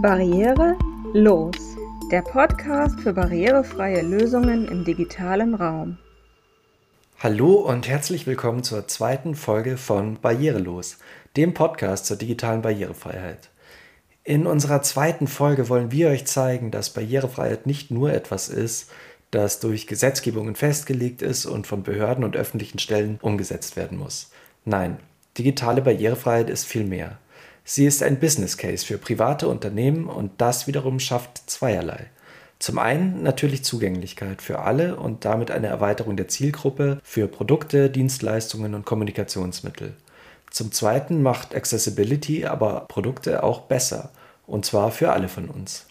Barriere los, der Podcast für barrierefreie Lösungen im digitalen Raum. Hallo und herzlich willkommen zur zweiten Folge von Barrierelos, dem Podcast zur digitalen Barrierefreiheit. In unserer zweiten Folge wollen wir euch zeigen, dass Barrierefreiheit nicht nur etwas ist, das durch Gesetzgebungen festgelegt ist und von Behörden und öffentlichen Stellen umgesetzt werden muss. Nein, digitale Barrierefreiheit ist viel mehr. Sie ist ein Business Case für private Unternehmen und das wiederum schafft zweierlei. Zum einen natürlich Zugänglichkeit für alle und damit eine Erweiterung der Zielgruppe für Produkte, Dienstleistungen und Kommunikationsmittel. Zum zweiten macht Accessibility aber Produkte auch besser und zwar für alle von uns.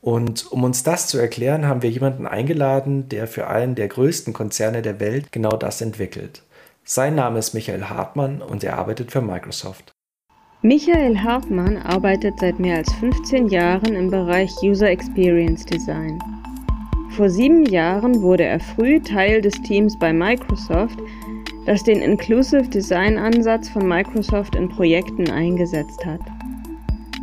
Und um uns das zu erklären, haben wir jemanden eingeladen, der für einen der größten Konzerne der Welt genau das entwickelt. Sein Name ist Michael Hartmann und er arbeitet für Microsoft. Michael Hartmann arbeitet seit mehr als 15 Jahren im Bereich User Experience Design. Vor sieben Jahren wurde er früh Teil des Teams bei Microsoft, das den Inclusive Design Ansatz von Microsoft in Projekten eingesetzt hat.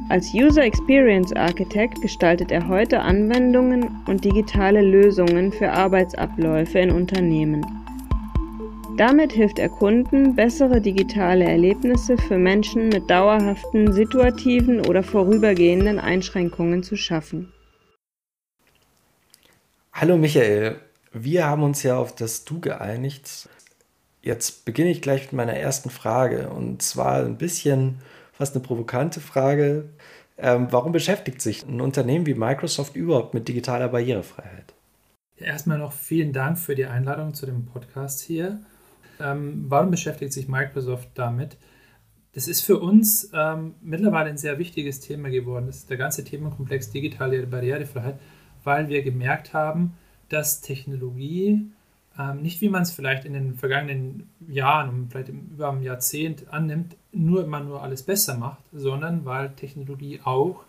Als User Experience Architect gestaltet er heute Anwendungen und digitale Lösungen für Arbeitsabläufe in Unternehmen. Damit hilft er Kunden, bessere digitale Erlebnisse für Menschen mit dauerhaften, situativen oder vorübergehenden Einschränkungen zu schaffen. Hallo Michael, wir haben uns ja auf das Du geeinigt. Jetzt beginne ich gleich mit meiner ersten Frage und zwar ein bisschen fast eine provokante Frage. Ähm, warum beschäftigt sich ein Unternehmen wie Microsoft überhaupt mit digitaler Barrierefreiheit? Erstmal noch vielen Dank für die Einladung zu dem Podcast hier. Ähm, warum beschäftigt sich Microsoft damit? Das ist für uns ähm, mittlerweile ein sehr wichtiges Thema geworden. Das ist der ganze Themenkomplex digitale Barrierefreiheit, weil wir gemerkt haben, dass Technologie ähm, nicht, wie man es vielleicht in den vergangenen Jahren und vielleicht über einem Jahrzehnt annimmt, nur immer nur alles besser macht, sondern weil Technologie auch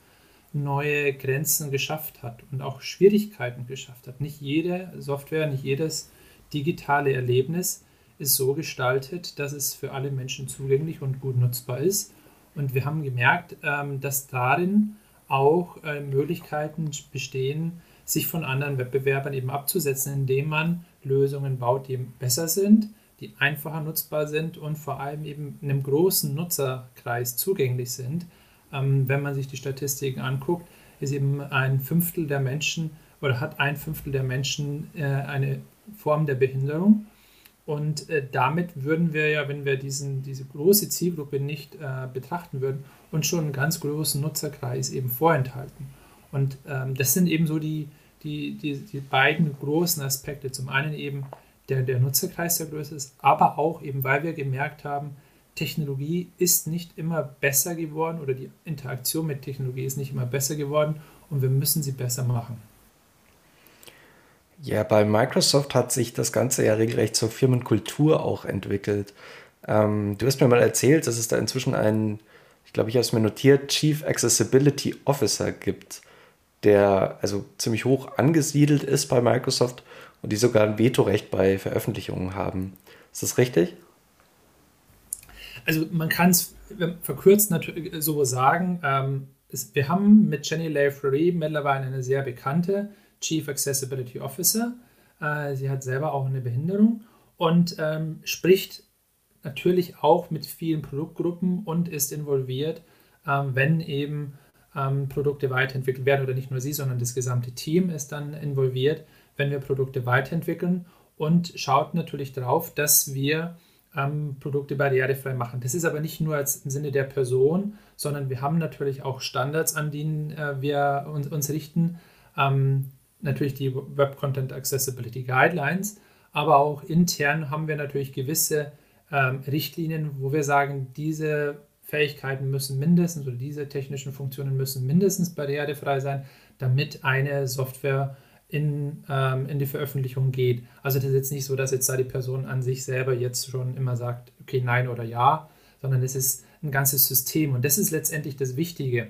neue Grenzen geschafft hat und auch Schwierigkeiten geschafft hat. Nicht jede Software, nicht jedes digitale Erlebnis ist so gestaltet, dass es für alle Menschen zugänglich und gut nutzbar ist. Und wir haben gemerkt, ähm, dass darin auch äh, Möglichkeiten bestehen, sich von anderen Wettbewerbern eben abzusetzen, indem man Lösungen baut, die besser sind, die einfacher nutzbar sind und vor allem eben einem großen Nutzerkreis zugänglich sind. Ähm, wenn man sich die Statistiken anguckt, ist eben ein Fünftel der Menschen oder hat ein Fünftel der Menschen äh, eine Form der Behinderung. Und äh, damit würden wir ja, wenn wir diesen, diese große Zielgruppe nicht äh, betrachten würden, uns schon einen ganz großen Nutzerkreis eben vorenthalten. Und ähm, das sind eben so die, die, die, die beiden großen Aspekte. Zum einen eben der, der Nutzerkreis, der größer ist, aber auch eben, weil wir gemerkt haben, Technologie ist nicht immer besser geworden oder die Interaktion mit Technologie ist nicht immer besser geworden und wir müssen sie besser machen. Ja, bei Microsoft hat sich das Ganze ja regelrecht zur Firmenkultur auch entwickelt. Ähm, du hast mir mal erzählt, dass es da inzwischen einen, ich glaube, ich habe es mir notiert, Chief Accessibility Officer gibt, der also ziemlich hoch angesiedelt ist bei Microsoft und die sogar ein Vetorecht bei Veröffentlichungen haben. Ist das richtig? Also man kann es verkürzt natürlich so sagen. Ähm, es, wir haben mit Jenny Lafree mittlerweile eine sehr bekannte Chief Accessibility Officer. Äh, sie hat selber auch eine Behinderung und ähm, spricht natürlich auch mit vielen Produktgruppen und ist involviert, ähm, wenn eben ähm, Produkte weiterentwickelt werden oder nicht nur sie, sondern das gesamte Team ist dann involviert, wenn wir Produkte weiterentwickeln und schaut natürlich darauf, dass wir ähm, Produkte barrierefrei machen. Das ist aber nicht nur als, im Sinne der Person, sondern wir haben natürlich auch Standards, an denen äh, wir uns, uns richten. Ähm, natürlich die Web Content Accessibility Guidelines, aber auch intern haben wir natürlich gewisse ähm, Richtlinien, wo wir sagen, diese Fähigkeiten müssen mindestens oder diese technischen Funktionen müssen mindestens barrierefrei sein, damit eine Software in, ähm, in die Veröffentlichung geht. Also das ist jetzt nicht so, dass jetzt da die Person an sich selber jetzt schon immer sagt, okay, nein oder ja, sondern es ist ein ganzes System und das ist letztendlich das Wichtige.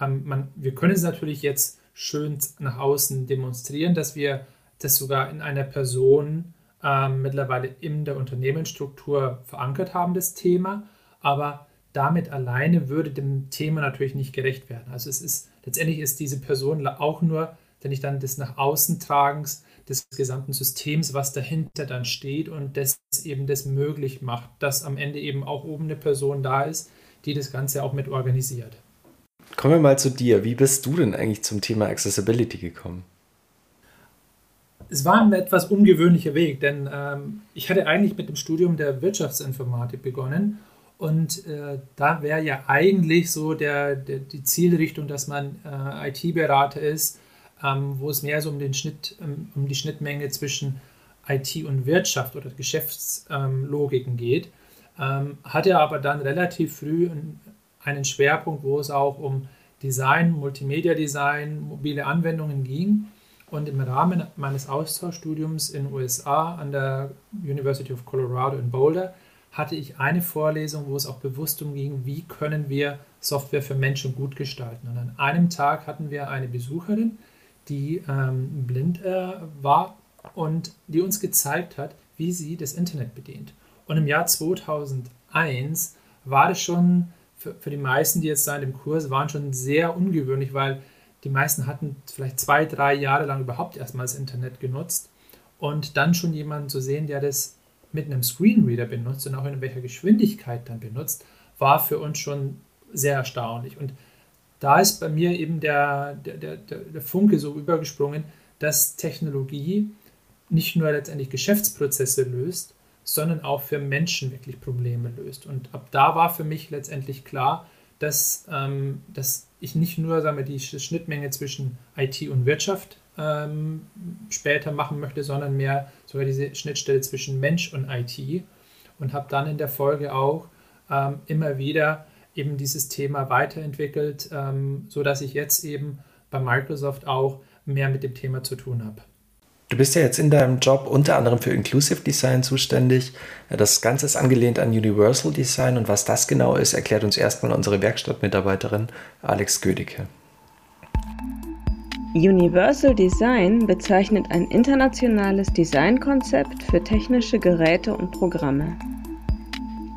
Ähm, man, wir können es natürlich jetzt schön nach außen demonstrieren, dass wir das sogar in einer Person ähm, mittlerweile in der Unternehmensstruktur verankert haben, das Thema. Aber damit alleine würde dem Thema natürlich nicht gerecht werden. Also es ist letztendlich ist diese Person auch nur, wenn ich dann des nach außen tragens des gesamten Systems, was dahinter dann steht und das eben das möglich macht, dass am Ende eben auch oben eine Person da ist, die das Ganze auch mit organisiert. Kommen wir mal zu dir. Wie bist du denn eigentlich zum Thema Accessibility gekommen? Es war ein etwas ungewöhnlicher Weg, denn ähm, ich hatte eigentlich mit dem Studium der Wirtschaftsinformatik begonnen und äh, da wäre ja eigentlich so der, der, die Zielrichtung, dass man äh, IT-Berater ist, ähm, wo es mehr so um, den Schnitt, ähm, um die Schnittmenge zwischen IT und Wirtschaft oder Geschäftslogiken geht. Ähm, hatte aber dann relativ früh einen Schwerpunkt, wo es auch um Design, Multimedia-Design, mobile Anwendungen ging. Und im Rahmen meines Austauschstudiums in den USA an der University of Colorado in Boulder hatte ich eine Vorlesung, wo es auch bewusst umging, wie können wir Software für Menschen gut gestalten. Und an einem Tag hatten wir eine Besucherin, die ähm, blind äh, war und die uns gezeigt hat, wie sie das Internet bedient. Und im Jahr 2001 war das schon für, für die meisten, die jetzt da in dem Kurs waren, schon sehr ungewöhnlich, weil die meisten hatten vielleicht zwei, drei Jahre lang überhaupt erstmal das Internet genutzt. Und dann schon jemanden zu sehen, der das mit einem Screenreader benutzt und auch in welcher Geschwindigkeit dann benutzt, war für uns schon sehr erstaunlich. Und da ist bei mir eben der, der, der, der Funke so übergesprungen, dass Technologie nicht nur letztendlich Geschäftsprozesse löst, sondern auch für Menschen wirklich Probleme löst. Und ab da war für mich letztendlich klar, dass, ähm, dass ich nicht nur sagen wir, die Schnittmenge zwischen IT und Wirtschaft ähm, später machen möchte, sondern mehr sogar diese Schnittstelle zwischen Mensch und IT. Und habe dann in der Folge auch ähm, immer wieder eben dieses Thema weiterentwickelt, ähm, sodass ich jetzt eben bei Microsoft auch mehr mit dem Thema zu tun habe. Du bist ja jetzt in deinem Job unter anderem für Inclusive Design zuständig. Das Ganze ist angelehnt an Universal Design und was das genau ist, erklärt uns erstmal unsere Werkstattmitarbeiterin Alex Gödicke. Universal Design bezeichnet ein internationales Designkonzept für technische Geräte und Programme.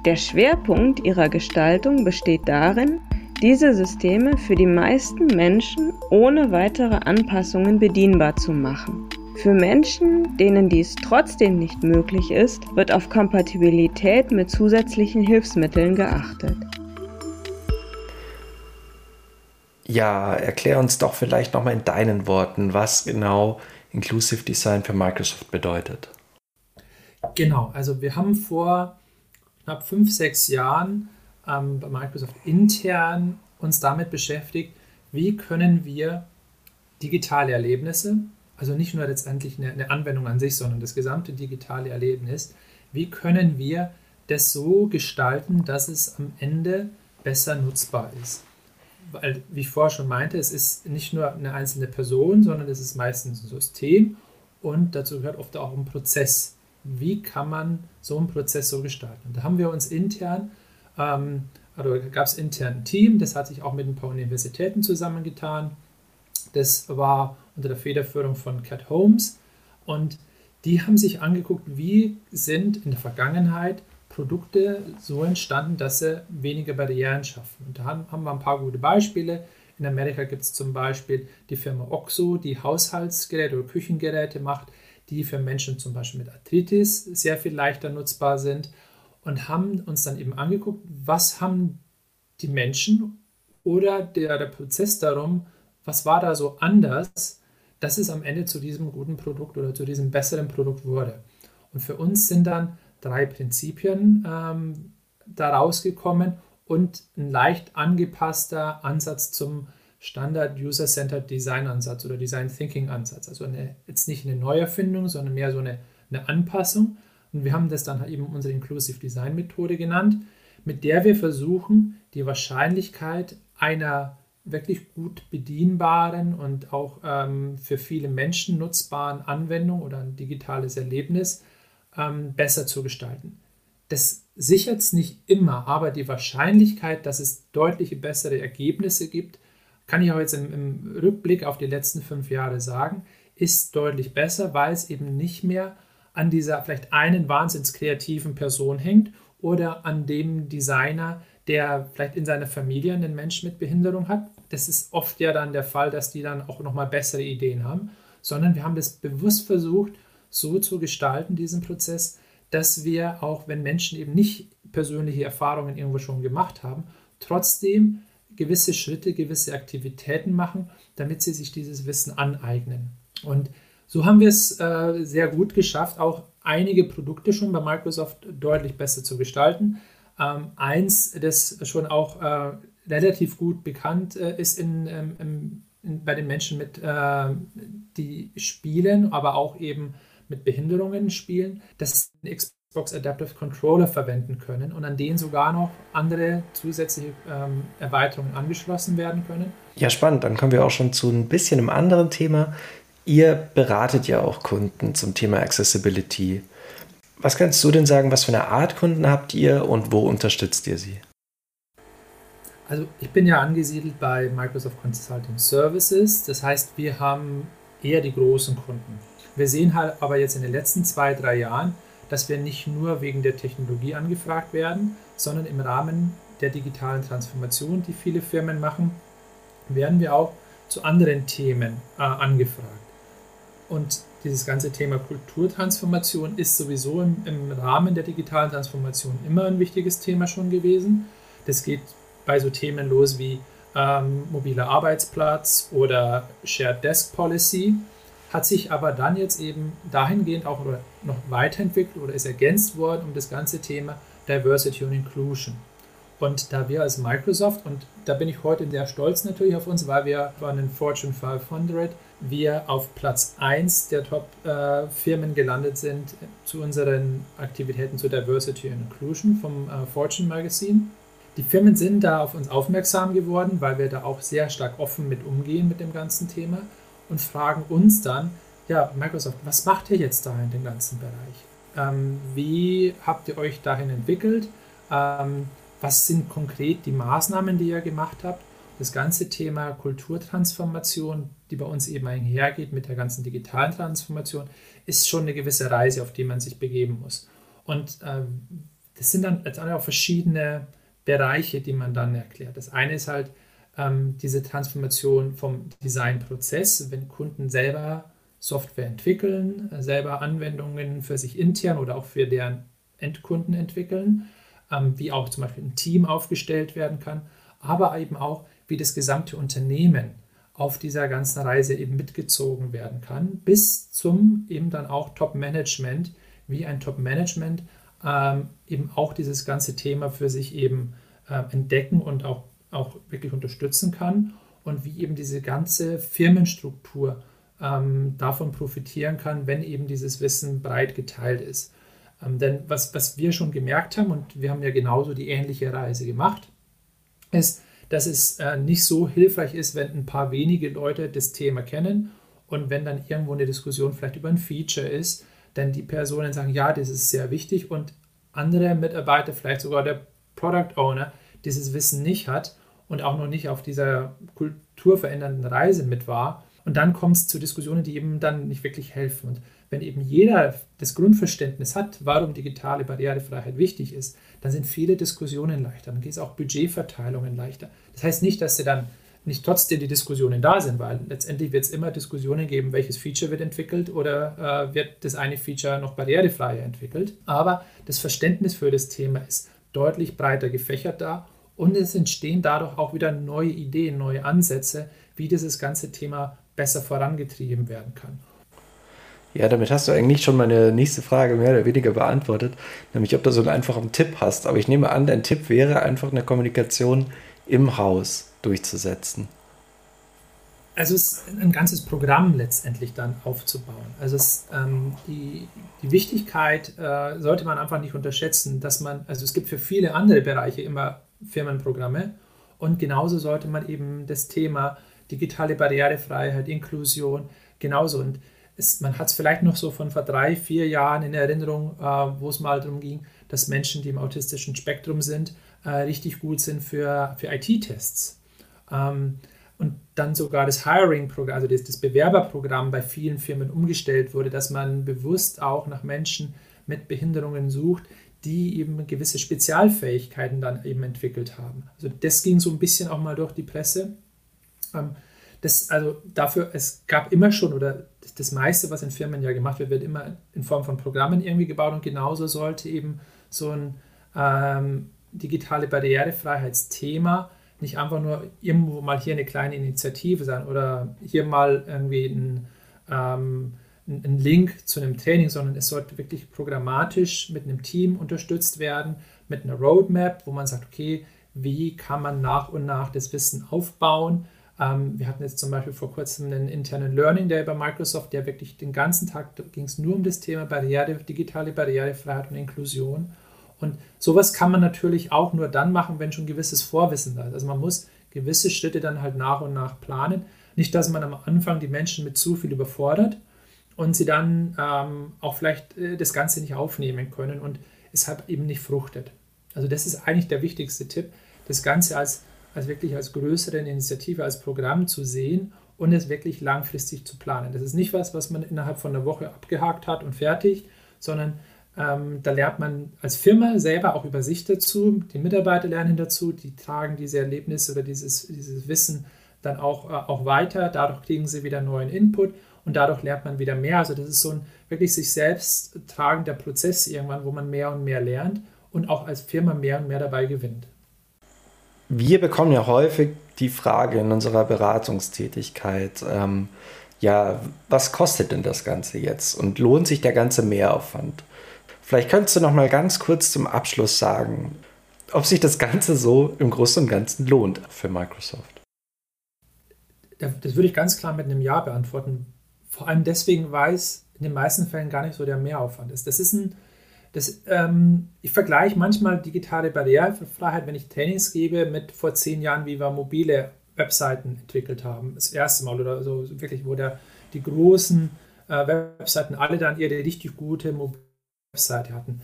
Der Schwerpunkt ihrer Gestaltung besteht darin, diese Systeme für die meisten Menschen ohne weitere Anpassungen bedienbar zu machen. Für Menschen, denen dies trotzdem nicht möglich ist, wird auf Kompatibilität mit zusätzlichen Hilfsmitteln geachtet. Ja, erklär uns doch vielleicht nochmal in deinen Worten, was genau Inclusive Design für Microsoft bedeutet. Genau, also wir haben vor knapp fünf, sechs Jahren ähm, bei Microsoft intern uns damit beschäftigt, wie können wir digitale Erlebnisse, also nicht nur letztendlich eine, eine Anwendung an sich, sondern das gesamte digitale Erlebnis, wie können wir das so gestalten, dass es am Ende besser nutzbar ist weil, wie ich vorher schon meinte, es ist nicht nur eine einzelne Person, sondern es ist meistens ein System und dazu gehört oft auch ein Prozess. Wie kann man so einen Prozess so gestalten? Und da haben wir uns intern, ähm, also gab es intern ein Team, das hat sich auch mit ein paar Universitäten zusammengetan. Das war unter der Federführung von Cat Holmes und die haben sich angeguckt, wie sind in der Vergangenheit Produkte so entstanden, dass sie weniger Barrieren schaffen. Und da haben wir ein paar gute Beispiele. In Amerika gibt es zum Beispiel die Firma Oxo, die Haushaltsgeräte oder Küchengeräte macht, die für Menschen zum Beispiel mit Arthritis sehr viel leichter nutzbar sind und haben uns dann eben angeguckt, was haben die Menschen oder der, der Prozess darum, was war da so anders, dass es am Ende zu diesem guten Produkt oder zu diesem besseren Produkt wurde. Und für uns sind dann drei Prinzipien ähm, daraus gekommen und ein leicht angepasster Ansatz zum Standard User-Centered Design Ansatz oder Design Thinking Ansatz. Also eine, jetzt nicht eine Neuerfindung, sondern mehr so eine, eine Anpassung. Und wir haben das dann halt eben unsere Inclusive Design Methode genannt, mit der wir versuchen, die Wahrscheinlichkeit einer wirklich gut bedienbaren und auch ähm, für viele Menschen nutzbaren Anwendung oder ein digitales Erlebnis ähm, besser zu gestalten. Das sichert es nicht immer, aber die Wahrscheinlichkeit, dass es deutliche bessere Ergebnisse gibt, kann ich auch jetzt im, im Rückblick auf die letzten fünf Jahre sagen, ist deutlich besser, weil es eben nicht mehr an dieser vielleicht einen wahnsinns kreativen Person hängt oder an dem Designer, der vielleicht in seiner Familie einen Menschen mit Behinderung hat. Das ist oft ja dann der Fall, dass die dann auch nochmal bessere Ideen haben, sondern wir haben das bewusst versucht, so zu gestalten, diesen Prozess, dass wir auch, wenn Menschen eben nicht persönliche Erfahrungen irgendwo schon gemacht haben, trotzdem gewisse Schritte, gewisse Aktivitäten machen, damit sie sich dieses Wissen aneignen. Und so haben wir es äh, sehr gut geschafft, auch einige Produkte schon bei Microsoft deutlich besser zu gestalten. Ähm, eins, das schon auch äh, relativ gut bekannt äh, ist in, ähm, in, bei den Menschen, mit, äh, die spielen, aber auch eben mit Behinderungen spielen, dass sie Xbox Adaptive Controller verwenden können und an denen sogar noch andere zusätzliche ähm, Erweiterungen angeschlossen werden können. Ja, spannend. Dann kommen wir auch schon zu ein bisschen einem anderen Thema. Ihr beratet ja auch Kunden zum Thema Accessibility. Was kannst du denn sagen, was für eine Art Kunden habt ihr und wo unterstützt ihr sie? Also ich bin ja angesiedelt bei Microsoft Consulting Services. Das heißt, wir haben eher die großen Kunden. Wir sehen halt aber jetzt in den letzten zwei, drei Jahren, dass wir nicht nur wegen der Technologie angefragt werden, sondern im Rahmen der digitalen Transformation, die viele Firmen machen, werden wir auch zu anderen Themen äh, angefragt. Und dieses ganze Thema Kulturtransformation ist sowieso im, im, Rahmen der digitalen Transformation immer ein wichtiges Thema schon gewesen. Das geht bei so Themen los wie ähm, mobiler Arbeitsplatz oder Shared Desk Policy, hat sich aber dann jetzt eben dahingehend auch noch weiterentwickelt oder ist ergänzt worden um das ganze Thema Diversity und Inclusion. Und da wir als Microsoft, und da bin ich heute sehr stolz natürlich auf uns, weil wir waren in Fortune 500, wir auf Platz 1 der Top-Firmen äh, gelandet sind zu unseren Aktivitäten zur Diversity and Inclusion vom äh, Fortune Magazine. Die Firmen sind da auf uns aufmerksam geworden, weil wir da auch sehr stark offen mit umgehen mit dem ganzen Thema und fragen uns dann, ja, Microsoft, was macht ihr jetzt da in dem ganzen Bereich? Ähm, wie habt ihr euch dahin entwickelt? Ähm, was sind konkret die Maßnahmen, die ihr gemacht habt? Das ganze Thema Kulturtransformation, die bei uns eben einhergeht mit der ganzen digitalen Transformation, ist schon eine gewisse Reise, auf die man sich begeben muss. Und äh, das sind dann jetzt auch verschiedene Bereiche, die man dann erklärt. Das eine ist halt ähm, diese Transformation vom Designprozess, wenn Kunden selber Software entwickeln, selber Anwendungen für sich intern oder auch für deren Endkunden entwickeln, ähm, wie auch zum Beispiel ein Team aufgestellt werden kann, aber eben auch, wie das gesamte Unternehmen auf dieser ganzen Reise eben mitgezogen werden kann, bis zum eben dann auch Top-Management, wie ein Top-Management ähm, eben auch dieses ganze Thema für sich eben äh, entdecken und auch, auch wirklich unterstützen kann und wie eben diese ganze Firmenstruktur ähm, davon profitieren kann, wenn eben dieses Wissen breit geteilt ist. Ähm, denn was, was wir schon gemerkt haben, und wir haben ja genauso die ähnliche Reise gemacht, ist, dass es äh, nicht so hilfreich ist, wenn ein paar wenige Leute das Thema kennen und wenn dann irgendwo eine Diskussion vielleicht über ein Feature ist, dann die Personen sagen, ja, das ist sehr wichtig und andere Mitarbeiter, vielleicht sogar der Product Owner, dieses Wissen nicht hat und auch noch nicht auf dieser kulturverändernden Reise mit war. Und dann kommt es zu Diskussionen, die eben dann nicht wirklich helfen. Und wenn eben jeder das Grundverständnis hat, warum digitale Barrierefreiheit wichtig ist, dann sind viele Diskussionen leichter. Dann geht es auch Budgetverteilungen leichter. Das heißt nicht, dass sie dann nicht trotzdem die Diskussionen da sind, weil letztendlich wird es immer Diskussionen geben, welches Feature wird entwickelt oder äh, wird das eine Feature noch barrierefreier entwickelt. Aber das Verständnis für das Thema ist deutlich breiter gefächert da und es entstehen dadurch auch wieder neue Ideen, neue Ansätze, wie dieses ganze Thema besser vorangetrieben werden kann. Ja, damit hast du eigentlich schon meine nächste Frage mehr oder weniger beantwortet, nämlich ob du so einen einfachen Tipp hast. Aber ich nehme an, dein Tipp wäre einfach eine Kommunikation im Haus durchzusetzen. Also es ist ein ganzes Programm letztendlich dann aufzubauen. Also es, ähm, die, die Wichtigkeit äh, sollte man einfach nicht unterschätzen, dass man, also es gibt für viele andere Bereiche immer Firmenprogramme und genauso sollte man eben das Thema digitale Barrierefreiheit, Inklusion genauso und es, man hat es vielleicht noch so von vor drei, vier Jahren in Erinnerung, äh, wo es mal darum ging, dass Menschen, die im autistischen Spektrum sind, äh, richtig gut sind für, für IT-Tests. Ähm, und dann sogar das Hiring-Programm, also das, das, Bewerberprogramm bei vielen Firmen umgestellt wurde, dass man bewusst auch nach Menschen mit Behinderungen sucht, die eben gewisse Spezialfähigkeiten dann eben entwickelt haben. Also das ging so ein bisschen auch mal durch die Presse. Ähm, das, also dafür, es gab immer schon, oder das meiste, was in Firmen ja gemacht wird, wird immer in Form von Programmen irgendwie gebaut und genauso sollte eben so ein ähm, digitale Barrierefreiheitsthema nicht einfach nur irgendwo mal hier eine kleine Initiative sein oder hier mal irgendwie ein, ähm, ein Link zu einem Training, sondern es sollte wirklich programmatisch mit einem Team unterstützt werden, mit einer Roadmap, wo man sagt, okay, wie kann man nach und nach das Wissen aufbauen? Ähm, wir hatten jetzt zum Beispiel vor kurzem einen internen Learning Day bei Microsoft, der wirklich den ganzen Tag ging es nur um das Thema Barriere, digitale Barrierefreiheit und Inklusion. Und sowas kann man natürlich auch nur dann machen, wenn schon gewisses Vorwissen da ist. Also man muss gewisse Schritte dann halt nach und nach planen. Nicht, dass man am Anfang die Menschen mit zu viel überfordert und sie dann ähm, auch vielleicht äh, das Ganze nicht aufnehmen können und es halt eben nicht fruchtet. Also das ist eigentlich der wichtigste Tipp, das Ganze als, als wirklich als größere Initiative, als Programm zu sehen und es wirklich langfristig zu planen. Das ist nicht was, was man innerhalb von einer Woche abgehakt hat und fertig, sondern ähm, da lernt man als Firma selber auch über sich dazu, die Mitarbeiter lernen dazu, die tragen diese Erlebnisse oder dieses, dieses Wissen dann auch, äh, auch weiter. Dadurch kriegen sie wieder neuen Input und dadurch lernt man wieder mehr. Also das ist so ein wirklich sich selbst tragender Prozess irgendwann, wo man mehr und mehr lernt und auch als Firma mehr und mehr dabei gewinnt. Wir bekommen ja häufig die Frage in unserer Beratungstätigkeit, ähm, ja, was kostet denn das Ganze jetzt und lohnt sich der ganze Mehraufwand? Vielleicht könntest du noch mal ganz kurz zum Abschluss sagen, ob sich das Ganze so im Großen und Ganzen lohnt für Microsoft. Das würde ich ganz klar mit einem Ja beantworten. Vor allem deswegen, weil es in den meisten Fällen gar nicht so der Mehraufwand ist. Das ist ein, das, ähm, ich vergleiche manchmal digitale Barrierefreiheit, wenn ich Trainings gebe, mit vor zehn Jahren, wie wir mobile Webseiten entwickelt haben. Das erste Mal oder so, wirklich, wo der, die großen äh, Webseiten alle dann ihre richtig gute mobile Webseite hatten.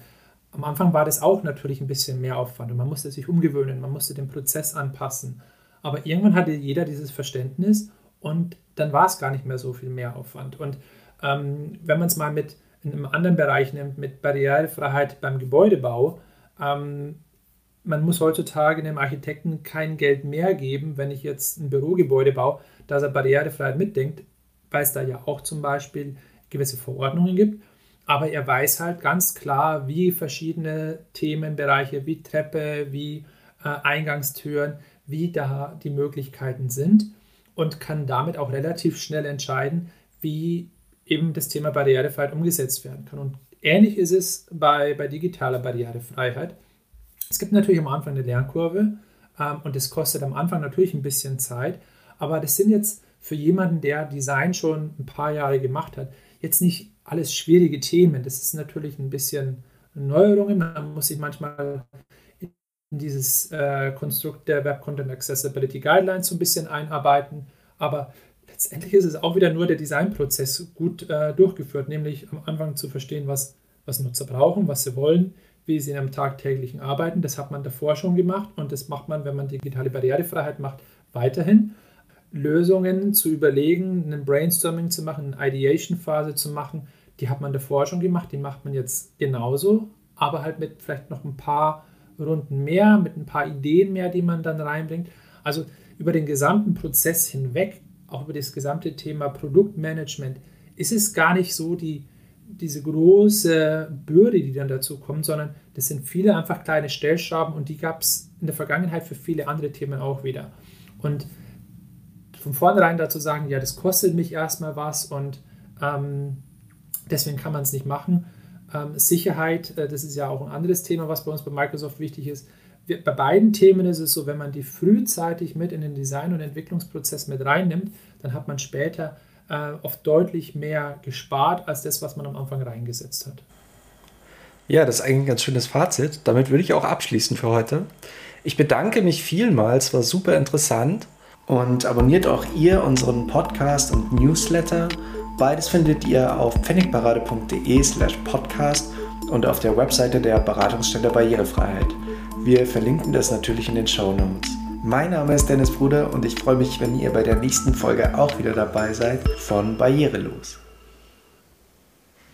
Am Anfang war das auch natürlich ein bisschen mehr Aufwand und man musste sich umgewöhnen, man musste den Prozess anpassen. Aber irgendwann hatte jeder dieses Verständnis und dann war es gar nicht mehr so viel mehr Aufwand. Und ähm, wenn man es mal mit in einem anderen Bereich nimmt, mit Barrierefreiheit beim Gebäudebau, ähm, man muss heutzutage einem Architekten kein Geld mehr geben, wenn ich jetzt ein Bürogebäude baue, dass er Barrierefreiheit mitdenkt, weil es da ja auch zum Beispiel gewisse Verordnungen gibt. Aber er weiß halt ganz klar, wie verschiedene Themenbereiche wie Treppe, wie äh, Eingangstüren, wie da die Möglichkeiten sind und kann damit auch relativ schnell entscheiden, wie eben das Thema Barrierefreiheit umgesetzt werden kann. Und ähnlich ist es bei, bei digitaler Barrierefreiheit. Es gibt natürlich am Anfang eine Lernkurve ähm, und es kostet am Anfang natürlich ein bisschen Zeit, aber das sind jetzt für jemanden, der Design schon ein paar Jahre gemacht hat, jetzt nicht alles schwierige Themen. Das ist natürlich ein bisschen Neuerungen. Man muss sich manchmal in dieses äh, Konstrukt der Web Content Accessibility Guidelines so ein bisschen einarbeiten. Aber letztendlich ist es auch wieder nur der Designprozess gut äh, durchgeführt, nämlich am Anfang zu verstehen, was, was Nutzer brauchen, was sie wollen, wie sie in einem tagtäglichen arbeiten. Das hat man davor schon gemacht und das macht man, wenn man digitale Barrierefreiheit macht, weiterhin. Lösungen zu überlegen, einen Brainstorming zu machen, eine Ideation-Phase zu machen, die hat man davor schon gemacht, die macht man jetzt genauso, aber halt mit vielleicht noch ein paar Runden mehr, mit ein paar Ideen mehr, die man dann reinbringt. Also über den gesamten Prozess hinweg, auch über das gesamte Thema Produktmanagement, ist es gar nicht so die, diese große Bürde, die dann dazu kommt, sondern das sind viele einfach kleine Stellschrauben und die gab es in der Vergangenheit für viele andere Themen auch wieder. Und von vornherein dazu sagen, ja, das kostet mich erstmal was und ähm, deswegen kann man es nicht machen. Ähm, Sicherheit, äh, das ist ja auch ein anderes Thema, was bei uns bei Microsoft wichtig ist. Bei beiden Themen ist es so, wenn man die frühzeitig mit in den Design- und Entwicklungsprozess mit reinnimmt, dann hat man später äh, oft deutlich mehr gespart als das, was man am Anfang reingesetzt hat. Ja, das ist eigentlich ein ganz schönes Fazit. Damit würde ich auch abschließen für heute. Ich bedanke mich vielmals, war super interessant. Und abonniert auch ihr unseren Podcast und Newsletter. Beides findet ihr auf pfennigparade.de slash podcast und auf der Webseite der Beratungsstelle Barrierefreiheit. Wir verlinken das natürlich in den Show Notes. Mein Name ist Dennis Bruder und ich freue mich, wenn ihr bei der nächsten Folge auch wieder dabei seid von Barrierelos.